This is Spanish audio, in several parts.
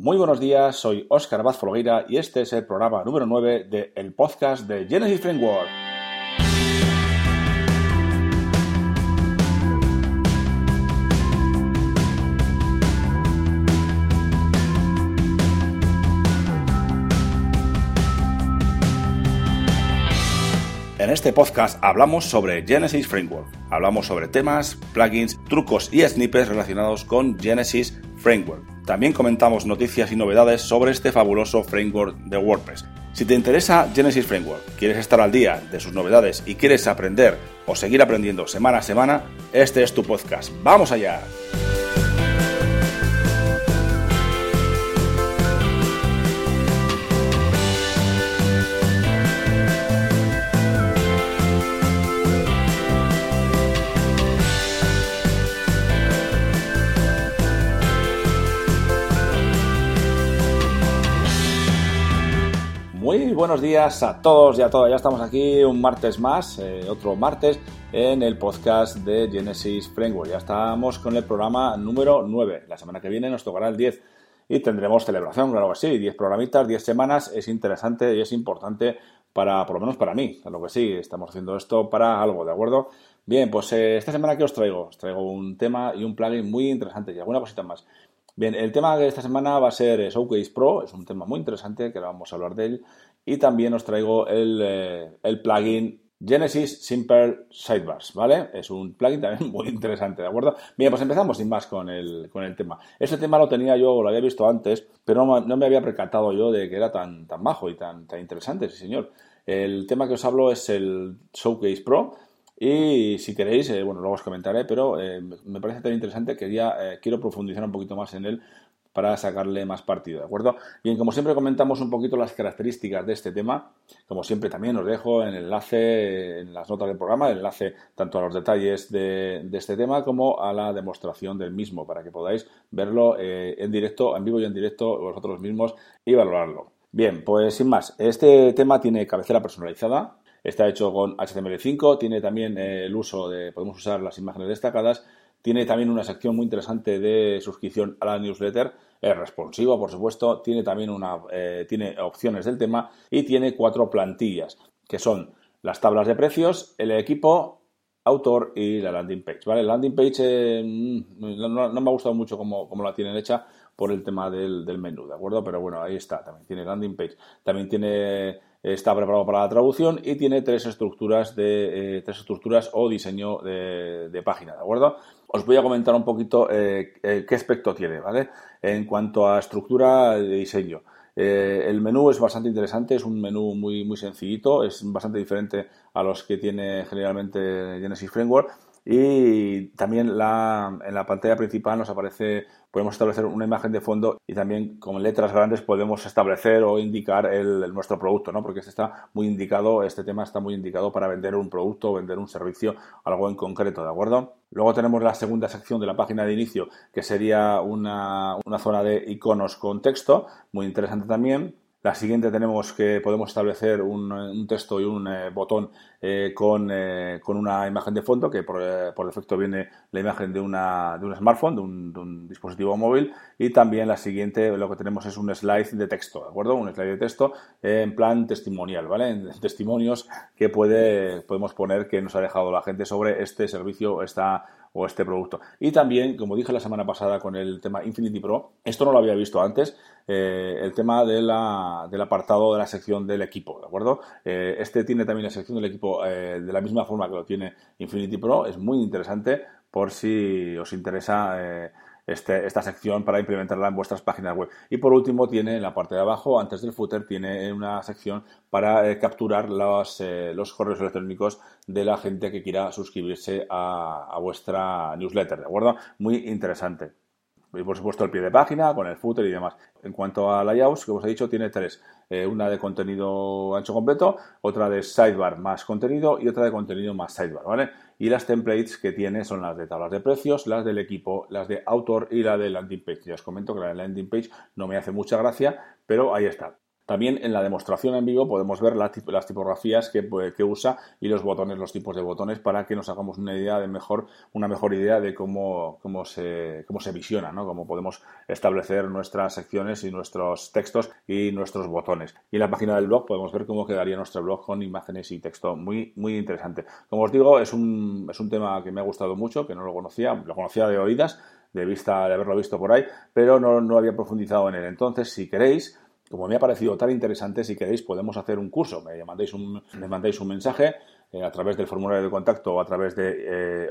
Muy buenos días, soy Óscar Vaz Folgueira y este es el programa número 9 del el podcast de Genesis Framework. En este podcast hablamos sobre Genesis Framework. Hablamos sobre temas, plugins, trucos y snippets relacionados con Genesis Framework. También comentamos noticias y novedades sobre este fabuloso framework de WordPress. Si te interesa Genesis Framework, quieres estar al día de sus novedades y quieres aprender o seguir aprendiendo semana a semana, este es tu podcast. ¡Vamos allá! Muy buenos días a todos y a todas. Ya estamos aquí un martes más, eh, otro martes, en el podcast de Genesis Framework. Ya estamos con el programa número 9. La semana que viene nos tocará el 10 y tendremos celebración, claro que sí. 10 programitas, 10 semanas. Es interesante y es importante para, por lo menos para mí. Claro que sí, estamos haciendo esto para algo, ¿de acuerdo? Bien, pues eh, esta semana que os traigo, os traigo un tema y un plugin muy interesante y alguna cosita más. Bien, el tema de esta semana va a ser eh, Showcase Pro, es un tema muy interesante que vamos a hablar de él. Y también os traigo el, eh, plugin Genesis Simple Sidebars, ¿vale? Es un plugin también muy interesante, ¿de acuerdo? Bien, pues empezamos sin más con el, con el tema. Este tema lo tenía yo, lo había visto antes, pero no, me había percatado yo de que era tan, tan bajo y tan, tan interesante, sí señor. El tema que os hablo es el Showcase Pro, y si queréis, eh, bueno, luego os comentaré, pero eh, me parece tan interesante que ya eh, quiero profundizar un poquito más en él para sacarle más partido, ¿de acuerdo? Bien, como siempre comentamos un poquito las características de este tema, como siempre también os dejo el enlace, en las notas del programa, el enlace tanto a los detalles de, de este tema como a la demostración del mismo, para que podáis verlo en directo, en vivo y en directo vosotros mismos y valorarlo. Bien, pues sin más, este tema tiene cabecera personalizada, Está hecho con HTML5, tiene también eh, el uso de, podemos usar las imágenes destacadas, tiene también una sección muy interesante de suscripción a la newsletter, es responsivo, por supuesto, tiene también una, eh, tiene opciones del tema y tiene cuatro plantillas, que son las tablas de precios, el equipo, autor y la landing page, ¿vale? La landing page eh, mm, no, me ha gustado mucho como, como la tienen hecha por el tema del, del, menú, ¿de acuerdo? Pero bueno, ahí está, también tiene landing page, también tiene está preparado para la traducción y tiene tres estructuras de eh, tres estructuras o diseño de, página, ¿de acuerdo? Os voy a comentar un poquito eh, eh, qué aspecto tiene, ¿vale? En cuanto a estructura de diseño. el menú es bastante interesante, es un menú muy, muy sencillito, es bastante diferente a los que tiene generalmente Genesis Framework y también la, en la pantalla principal nos aparece, podemos establecer una imagen de fondo y también con letras grandes podemos establecer o indicar el, nuestro producto, ¿no? Porque este está muy indicado, este tema está muy indicado para vender un producto vender un servicio, algo en concreto, ¿de acuerdo? Luego tenemos la segunda sección de la página de inicio, que sería una, una zona de iconos con texto, muy interesante también. La siguiente tenemos que podemos establecer un, texto y un eh, botón eh, con, eh, con, una imagen de fondo que por, por, defecto viene la imagen de, una, de un smartphone, de un, dispositivo móvil y también la siguiente lo que tenemos es un slide de texto, ¿de acuerdo? Un slide de texto en plan testimonial, ¿vale? En testimonios que puede, podemos poner que nos ha dejado la gente sobre este servicio, esta o este producto. Y también, como dije la semana pasada con el tema Infinity Pro, esto no lo había visto antes, eh, el tema de la, del apartado de la sección del equipo, ¿de acuerdo? Eh, este tiene también la sección del equipo eh, de la misma forma que lo tiene Infinity Pro, es muy interesante por si os interesa este, esta sección para implementarla en vuestras páginas web. Y por último tiene en la parte de abajo, antes del footer, tiene una sección para eh, capturar los, eh, los, correos electrónicos de la gente que quiera suscribirse a, a vuestra newsletter, ¿de acuerdo? Muy interesante. Y por supuesto el pie de página con el footer y demás. En cuanto a layouts, que os he dicho, tiene tres. Eh, una de contenido ancho completo, otra de sidebar más contenido y otra de contenido más sidebar, ¿vale? Y las templates que tiene son las de tablas de precios, las del equipo, las de autor y la de landing page. Ya os comento que la de landing page no me hace mucha gracia, pero ahí está. También en la demostración en vivo podemos ver las, tipografías que, que, usa y los botones, los tipos de botones, para que nos hagamos una idea de mejor, una mejor idea de cómo, cómo, se, cómo se visiona, ¿no? Cómo podemos establecer nuestras secciones y nuestros textos y nuestros botones. Y en la página del blog podemos ver cómo quedaría nuestro blog con imágenes y texto. Muy, muy interesante. Como os digo, es un, es un tema que me ha gustado mucho, que no lo conocía, lo conocía de oídas, de vista de haberlo visto por ahí, pero no, no había profundizado en él. Entonces, si queréis, como me ha parecido tan interesante, si queréis podemos hacer un curso. Me mandéis un, me mandéis un mensaje eh, a través del formulario de contacto o a través de eh,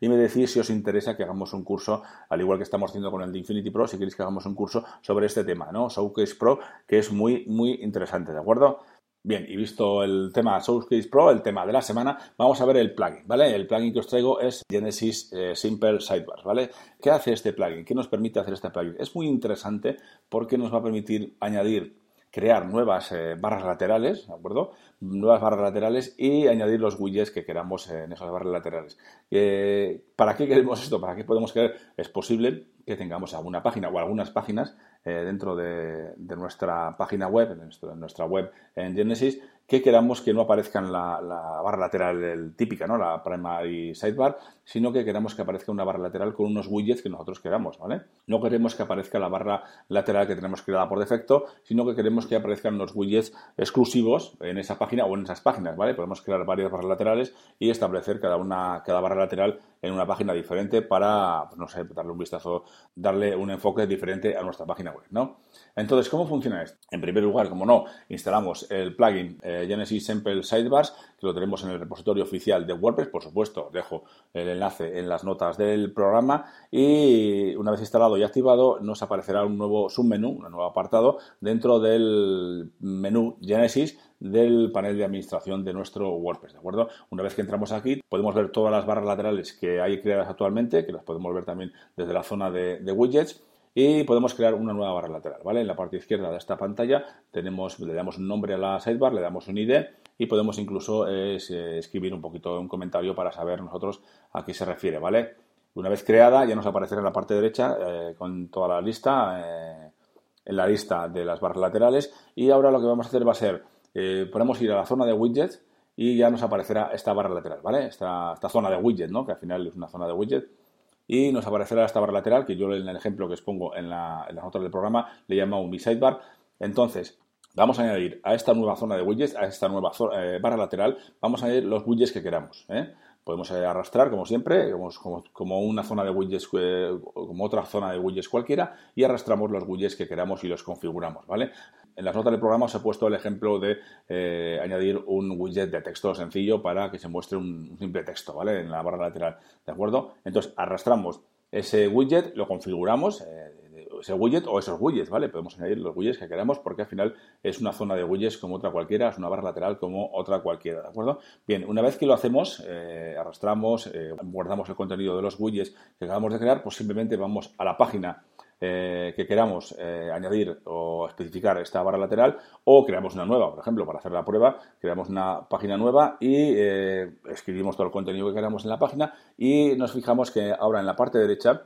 y me decís si os interesa que hagamos un curso, al igual que estamos haciendo con el de Infinity Pro, si queréis que hagamos un curso sobre este tema, ¿no? Showcase Pro, que es muy, muy interesante, ¿de acuerdo? Bien, y visto el tema Sourcecase Pro, el tema de la semana, vamos a ver el plugin, ¿vale? El plugin que os traigo es Genesis eh, Simple Sidebars, ¿vale? ¿Qué hace este plugin? ¿Qué nos permite hacer este plugin? Es muy interesante porque nos va a permitir añadir crear nuevas eh, barras laterales, ¿de acuerdo? Nuevas barras laterales y añadir los widgets que queramos en esas barras laterales. Eh, ¿Para qué queremos esto? ¿Para qué podemos querer? Es posible que tengamos alguna página o algunas páginas eh, dentro de, nuestra página web, en, nuestra web en Genesis, que queramos que no aparezca en la, barra lateral típica, ¿no? la primary sidebar, sino que queramos que aparezca una barra lateral con unos widgets que nosotros queramos. ¿vale? No queremos que aparezca la barra lateral que tenemos creada por defecto, sino que queremos que aparezcan unos widgets exclusivos en esa página o en esas páginas. ¿vale? Podemos crear varias barras laterales y establecer cada, una, cada barra lateral en una página diferente para, pues, no sé, darle un vistazo, darle un enfoque diferente a nuestra página web, ¿no? Entonces, ¿cómo funciona esto? En primer lugar, como no, instalamos el plugin eh, Genesis Sample Sidebars, que lo tenemos en el repositorio oficial de WordPress, por supuesto, dejo el enlace en las notas del programa y una vez instalado y activado nos aparecerá un nuevo submenú, un nuevo apartado dentro del menú Genesis del panel de administración de nuestro WordPress, ¿de acuerdo? Una vez que entramos aquí, podemos ver todas las barras laterales que hay creadas actualmente, que las podemos ver también desde la zona de, widgets, y podemos crear una nueva barra lateral, ¿vale? En la parte izquierda de esta pantalla tenemos, le damos un nombre a la sidebar, le damos un ID y podemos incluso eh, escribir un poquito un comentario para saber nosotros a qué se refiere, ¿vale? Una vez creada ya nos aparecerá en la parte derecha eh, con toda la lista, eh, en la lista de las barras laterales y ahora lo que vamos a hacer va a ser eh, podemos ir a la zona de widgets y ya nos aparecerá esta barra lateral, ¿vale? Esta, esta zona de widget, ¿no? Que al final es una zona de widget. Y nos aparecerá esta barra lateral, que yo en el ejemplo que os pongo en, la, en las notas del programa le llamo un sidebar. Entonces, vamos a añadir a esta nueva zona de widgets, a esta nueva eh, barra lateral, vamos a añadir los widgets que queramos. ¿eh? Podemos arrastrar, como siempre, como, una zona de widgets, eh, como otra zona de widgets cualquiera, y arrastramos los widgets que queramos y los configuramos, ¿vale? En las notas del programa os he puesto el ejemplo de eh, añadir un widget de texto sencillo para que se muestre un, simple texto, ¿vale? En la barra lateral, ¿de acuerdo? Entonces, arrastramos ese widget, lo configuramos, eh, ese widget o esos widgets, ¿vale? Podemos añadir los widgets que queramos porque al final es una zona de widgets como otra cualquiera, es una barra lateral como otra cualquiera, ¿de acuerdo? Bien, una vez que lo hacemos, eh, arrastramos, eh, guardamos el contenido de los widgets que acabamos de crear, pues simplemente vamos a la página eh, que queramos añadir o especificar esta barra lateral o creamos una nueva, por ejemplo, para hacer la prueba, creamos una página nueva y escribimos todo el contenido que queramos en la página y nos fijamos que ahora en la parte derecha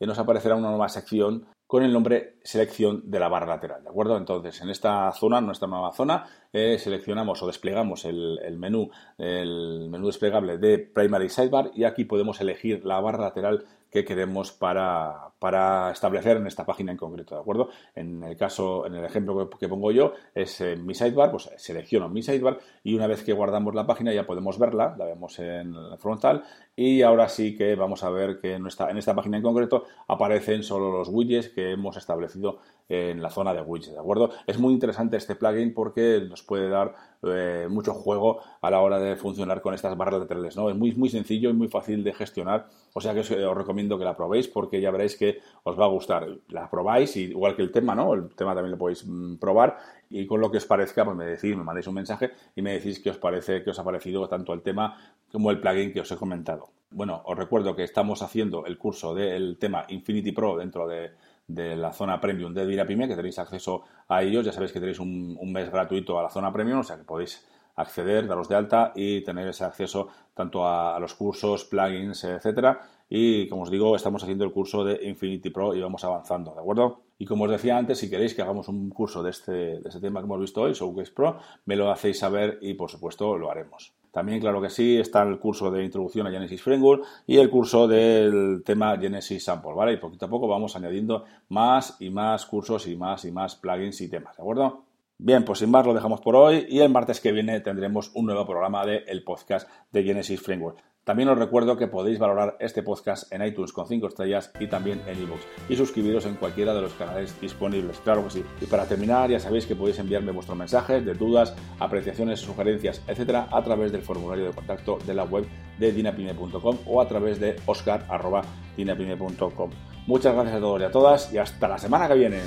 nos aparecerá una nueva sección con el nombre selección de la barra lateral, ¿de acuerdo? Entonces, en esta zona, nuestra nueva zona, eh, seleccionamos o desplegamos el, menú, el menú desplegable de Primary Sidebar y aquí podemos elegir la barra lateral que queremos para, para, establecer en esta página en concreto, ¿de acuerdo? En el caso, en el ejemplo que, pongo yo, es mi sidebar, pues selecciono mi sidebar y una vez que guardamos la página ya podemos verla, la vemos en el frontal y ahora sí que vamos a ver que en esta, en esta página en concreto aparecen solo los widgets que hemos establecido en la zona de widgets, ¿de acuerdo? Es muy interesante este plugin porque nos puede dar eh, mucho juego a la hora de funcionar con estas barras laterales, ¿no? Es muy, muy sencillo y muy fácil de gestionar, o sea que os, recomiendo que la probéis porque ya veréis que os va a gustar. La probáis, igual que el tema, ¿no? El tema también lo podéis mm, probar y con lo que os parezca, pues me decís, me mandéis un mensaje y me decís qué os parece, qué os ha parecido tanto el tema como el plugin que os he comentado. Bueno, os recuerdo que estamos haciendo el curso del tema Infinity Pro dentro de de la zona premium de Dirapime, que tenéis acceso a ellos. Ya sabéis que tenéis un, mes gratuito a la zona premium, o sea que podéis acceder, daros de alta y tener ese acceso tanto a, los cursos, plugins, etcétera. Y como os digo, estamos haciendo el curso de Infinity Pro y vamos avanzando, ¿de acuerdo? Y como os decía antes, si queréis que hagamos un curso de este, de este tema que hemos visto hoy, Showcase Pro, me lo hacéis saber y por supuesto lo haremos. También, claro que sí, está el curso de introducción a Genesis Framework y el curso del tema Genesis Sample, ¿vale? Y poquito a poco vamos añadiendo más y más cursos y más y más plugins y temas, ¿de acuerdo? Bien, pues sin más lo dejamos por hoy y el martes que viene tendremos un nuevo programa del el podcast de Genesis Framework. También os recuerdo que podéis valorar este podcast en iTunes con 5 estrellas y también en iVoox y suscribiros en cualquiera de los canales disponibles, claro que sí. Y para terminar, ya sabéis que podéis enviarme vuestros mensajes de dudas, apreciaciones, sugerencias, etcétera, a través del formulario de contacto de la web de dinapime.com o a través de oscar.dinapime.com. Muchas gracias a todos y a todas y hasta la semana que viene.